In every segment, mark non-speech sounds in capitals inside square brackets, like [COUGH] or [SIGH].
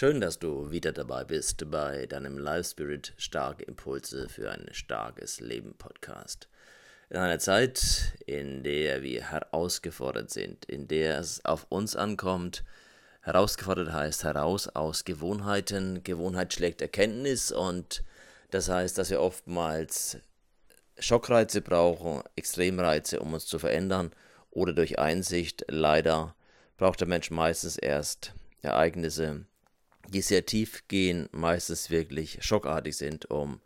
Schön, dass du wieder dabei bist bei deinem Life Spirit Starke Impulse für ein starkes Leben Podcast. In einer Zeit, in der wir herausgefordert sind, in der es auf uns ankommt, herausgefordert heißt heraus aus Gewohnheiten, Gewohnheit schlägt Erkenntnis und das heißt, dass wir oftmals Schockreize brauchen, Extremreize, um uns zu verändern oder durch Einsicht. Leider braucht der Mensch meistens erst Ereignisse, die sehr tief gehen, meistens wirklich schockartig sind, um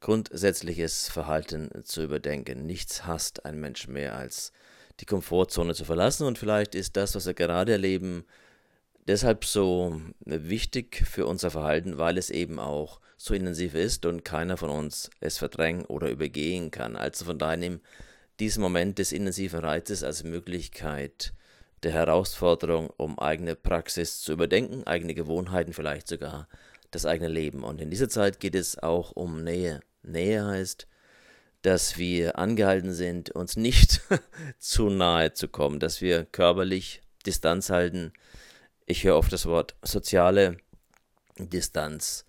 grundsätzliches Verhalten zu überdenken. Nichts hasst ein Mensch mehr als die Komfortzone zu verlassen und vielleicht ist das, was wir gerade erleben, deshalb so wichtig für unser Verhalten, weil es eben auch so intensiv ist und keiner von uns es verdrängen oder übergehen kann. Also von daher nimm diesen Moment des intensiven Reizes als Möglichkeit, der Herausforderung, um eigene Praxis zu überdenken, eigene Gewohnheiten, vielleicht sogar das eigene Leben. Und in dieser Zeit geht es auch um Nähe. Nähe heißt, dass wir angehalten sind, uns nicht [LAUGHS] zu nahe zu kommen, dass wir körperlich Distanz halten. Ich höre oft das Wort soziale Distanz.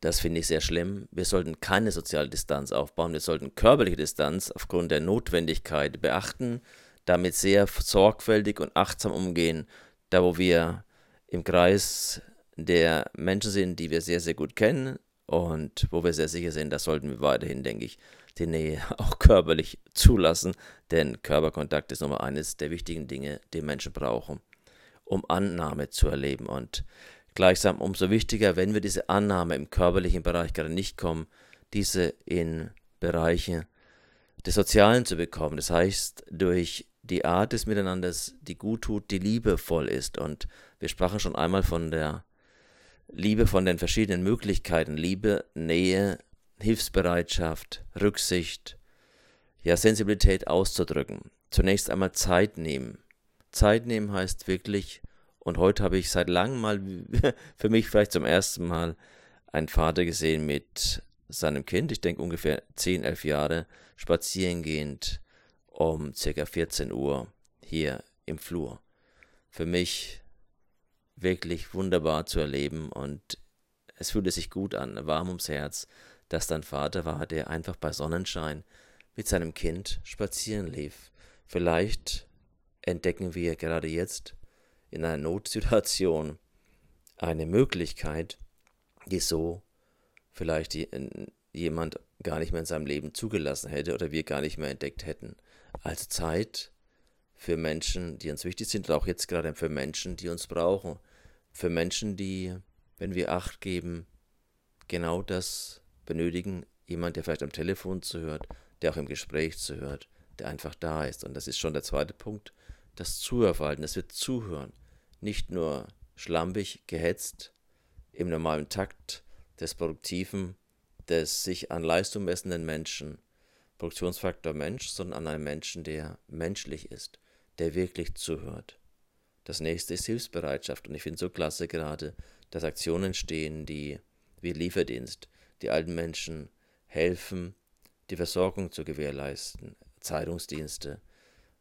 Das finde ich sehr schlimm. Wir sollten keine soziale Distanz aufbauen. Wir sollten körperliche Distanz aufgrund der Notwendigkeit beachten damit sehr sorgfältig und achtsam umgehen, da wo wir im Kreis der Menschen sind, die wir sehr, sehr gut kennen und wo wir sehr sicher sind, da sollten wir weiterhin, denke ich, die Nähe [LAUGHS] auch körperlich zulassen, denn Körperkontakt ist Nummer eines der wichtigen Dinge, die Menschen brauchen, um Annahme zu erleben und gleichsam umso wichtiger, wenn wir diese Annahme im körperlichen Bereich gerade nicht kommen, diese in Bereiche des Sozialen zu bekommen. Das heißt, durch die Art des Miteinanders, die gut tut, die liebevoll ist. Und wir sprachen schon einmal von der Liebe, von den verschiedenen Möglichkeiten. Liebe, Nähe, Hilfsbereitschaft, Rücksicht, ja, Sensibilität auszudrücken. Zunächst einmal Zeit nehmen. Zeit nehmen heißt wirklich, und heute habe ich seit langem mal, [LAUGHS] für mich vielleicht zum ersten Mal, einen Vater gesehen mit seinem Kind, ich denke ungefähr 10, 11 Jahre, spazierengehend um ca. 14 Uhr hier im Flur. Für mich wirklich wunderbar zu erleben und es fühlte sich gut an, warm ums Herz, dass dein Vater war, der einfach bei Sonnenschein mit seinem Kind spazieren lief. Vielleicht entdecken wir gerade jetzt in einer Notsituation eine Möglichkeit, die so vielleicht jemand gar nicht mehr in seinem Leben zugelassen hätte oder wir gar nicht mehr entdeckt hätten als Zeit für Menschen, die uns wichtig sind, und auch jetzt gerade für Menschen, die uns brauchen. Für Menschen, die, wenn wir Acht geben, genau das benötigen. Jemand, der vielleicht am Telefon zuhört, der auch im Gespräch zuhört, der einfach da ist. Und das ist schon der zweite Punkt, das Zuhörverhalten, das wird zuhören. Nicht nur schlampig, gehetzt, im normalen Takt des Produktiven, des sich an Leistung messenden Menschen, Produktionsfaktor Mensch, sondern an einem Menschen, der menschlich ist, der wirklich zuhört. Das nächste ist Hilfsbereitschaft und ich finde so klasse gerade, dass Aktionen stehen, die wie Lieferdienst, die alten Menschen helfen, die Versorgung zu gewährleisten, Zeitungsdienste.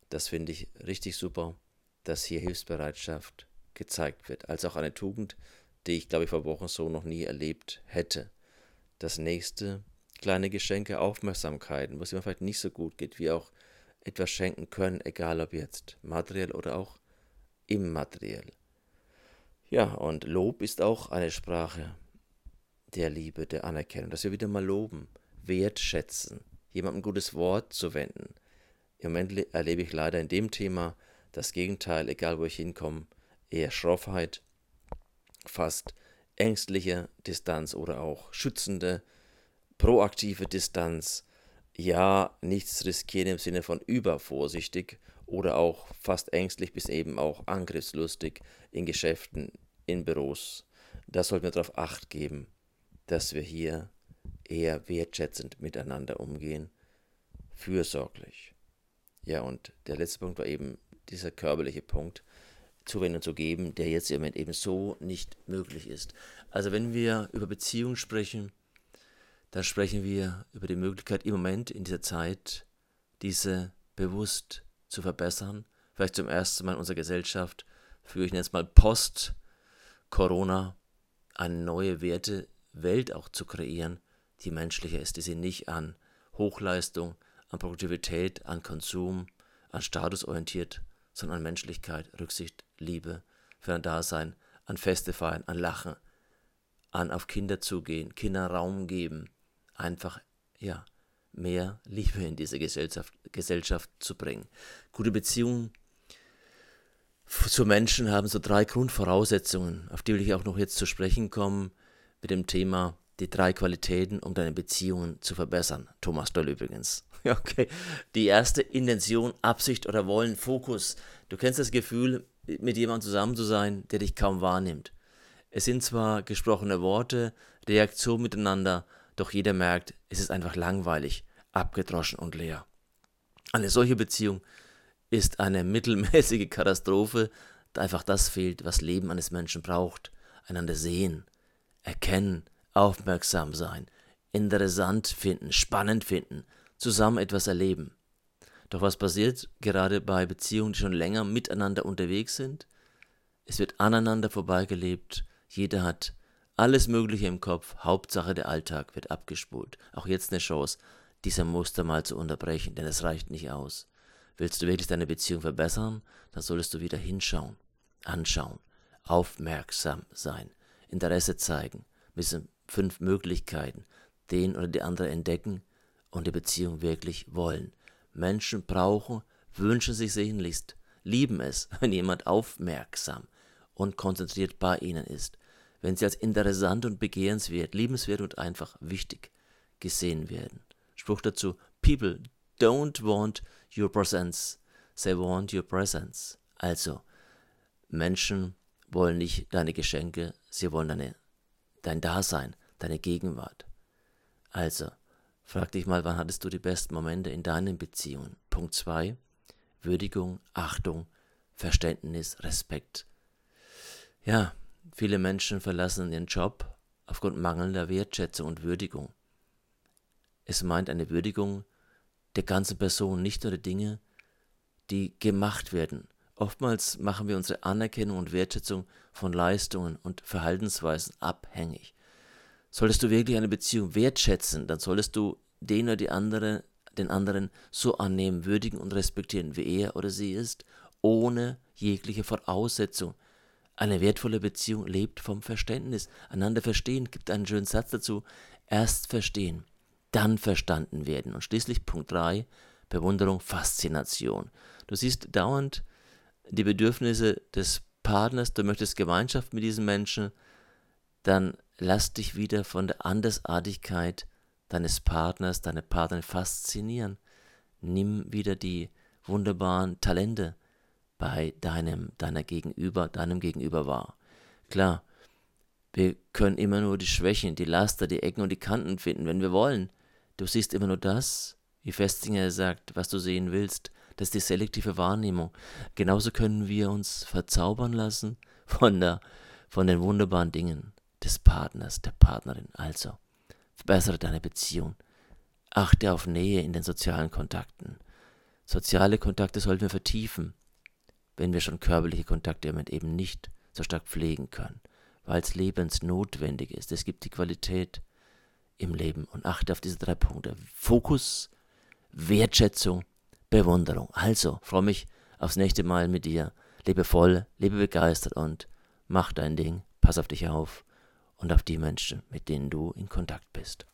Das finde ich richtig super, dass hier Hilfsbereitschaft gezeigt wird, als auch eine Tugend, die ich glaube ich vor Wochen so noch nie erlebt hätte. Das nächste kleine Geschenke, Aufmerksamkeiten, es ihm vielleicht nicht so gut geht, wie auch etwas schenken können, egal ob jetzt materiell oder auch immateriell. Ja, und Lob ist auch eine Sprache der Liebe, der Anerkennung, dass wir wieder mal loben, wertschätzen, jemandem ein gutes Wort zu wenden. Im Moment erlebe ich leider in dem Thema das Gegenteil, egal wo ich hinkomme, eher Schroffheit, fast ängstliche Distanz oder auch schützende proaktive Distanz, ja, nichts riskieren im Sinne von übervorsichtig oder auch fast ängstlich bis eben auch angriffslustig in Geschäften, in Büros. Da sollten wir darauf acht geben, dass wir hier eher wertschätzend miteinander umgehen, fürsorglich. Ja, und der letzte Punkt war eben dieser körperliche Punkt, Zuwendung zu geben, der jetzt im Moment eben so nicht möglich ist. Also wenn wir über Beziehungen sprechen, dann sprechen wir über die Möglichkeit im Moment in dieser Zeit, diese bewusst zu verbessern. Vielleicht zum ersten Mal in unserer Gesellschaft, für ich nenne es mal Post-Corona, eine neue Wertewelt auch zu kreieren, die menschlicher ist, die sich nicht an Hochleistung, an Produktivität, an Konsum, an Status orientiert, sondern an Menschlichkeit, Rücksicht, Liebe, für ein Dasein, an Feste feiern, an Lachen, an auf Kinder zugehen, Kindern Raum geben, einfach, ja, mehr Liebe in diese Gesellschaft, Gesellschaft zu bringen. Gute Beziehungen zu Menschen haben so drei Grundvoraussetzungen, auf die will ich auch noch jetzt zu sprechen kommen, mit dem Thema die drei Qualitäten, um deine Beziehungen zu verbessern. Thomas Doll übrigens. [LAUGHS] Okay. Die erste Intention, Absicht oder Wollen, Fokus. Du kennst das Gefühl, mit jemandem zusammen zu sein, der dich kaum wahrnimmt. Es sind zwar gesprochene Worte, Reaktion miteinander, doch jeder merkt, es ist einfach langweilig, abgedroschen und leer. Eine solche Beziehung ist eine [LAUGHS] mittelmäßige Katastrophe, da einfach das fehlt, was Leben eines Menschen braucht. Einander sehen, erkennen, aufmerksam sein, interessant finden, spannend finden, zusammen etwas erleben. Doch was passiert gerade bei Beziehungen, die schon länger miteinander unterwegs sind? Es wird aneinander vorbeigelebt, jeder hat alles Mögliche im Kopf, Hauptsache der Alltag wird abgespult. Auch jetzt eine Chance, dieser Muster mal zu unterbrechen, denn es reicht nicht aus. Willst du wirklich deine Beziehung verbessern, dann solltest du wieder hinschauen, anschauen, aufmerksam sein, Interesse zeigen, mit fünf Möglichkeiten, den oder die andere entdecken und die Beziehung wirklich wollen. Menschen brauchen, wünschen sich sehnlichst, lieben es, [LAUGHS] wenn jemand aufmerksam und konzentriert bei ihnen ist, wenn sie als interessant und begehrenswert, liebenswert und einfach wichtig gesehen werden. Spruch dazu: People don't want your presence, they want your presence. Also, Menschen wollen nicht deine Geschenke, sie wollen deine, dein Dasein, deine Gegenwart. Also, frag dich mal, wann hattest du die besten Momente in deinen Beziehungen? Punkt 2. Würdigung, Achtung, Verständnis, Respekt. Ja, viele Menschen verlassen ihren Job aufgrund mangelnder Wertschätzung und Würdigung. Es meint eine Würdigung der ganzen Person, nicht nur der Dinge, die gemacht werden. Oftmals machen wir unsere Anerkennung und Wertschätzung von Leistungen und Verhaltensweisen abhängig. Solltest du wirklich eine Beziehung wertschätzen, dann solltest du den oder die andere, den anderen so annehmen, würdigen und respektieren, wie er oder sie ist, ohne jegliche Voraussetzung. Eine wertvolle Beziehung lebt vom Verständnis. Einander verstehen gibt einen schönen Satz dazu. Erst verstehen, dann verstanden werden. Und schließlich Punkt 3, Bewunderung, Faszination. Du siehst dauernd die Bedürfnisse des Partners, du möchtest Gemeinschaft mit diesem Menschen, dann lass dich wieder von der Andersartigkeit deines Partners, deiner Partnerin faszinieren. Nimm wieder die wunderbaren Talente bei deinem, deiner Gegenüber, deinem Gegenüber wahr. Klar, wir können immer nur die Schwächen, die Laster, die Ecken und die Kanten finden, wenn wir wollen. Du siehst immer nur das, wie Festinger sagt, was du sehen willst. Das ist die selektive Wahrnehmung. Genauso können wir uns verzaubern lassen von, der, von den wunderbaren Dingen des Partners, der Partnerin. Also, verbessere deine Beziehung. Achte auf Nähe in den sozialen Kontakten. Soziale Kontakte sollten wir vertiefen, wenn wir schon körperliche Kontakte eben nicht so stark pflegen können, weil es lebensnotwendig ist. Es gibt die Qualität im Leben und achte auf diese drei Punkte. Fokus, Wertschätzung, Bewunderung. Also, freue mich aufs nächste Mal mit dir. Lebe voll, lebe begeistert und mach dein Ding. Pass auf dich auf und auf die Menschen, mit denen du in Kontakt bist.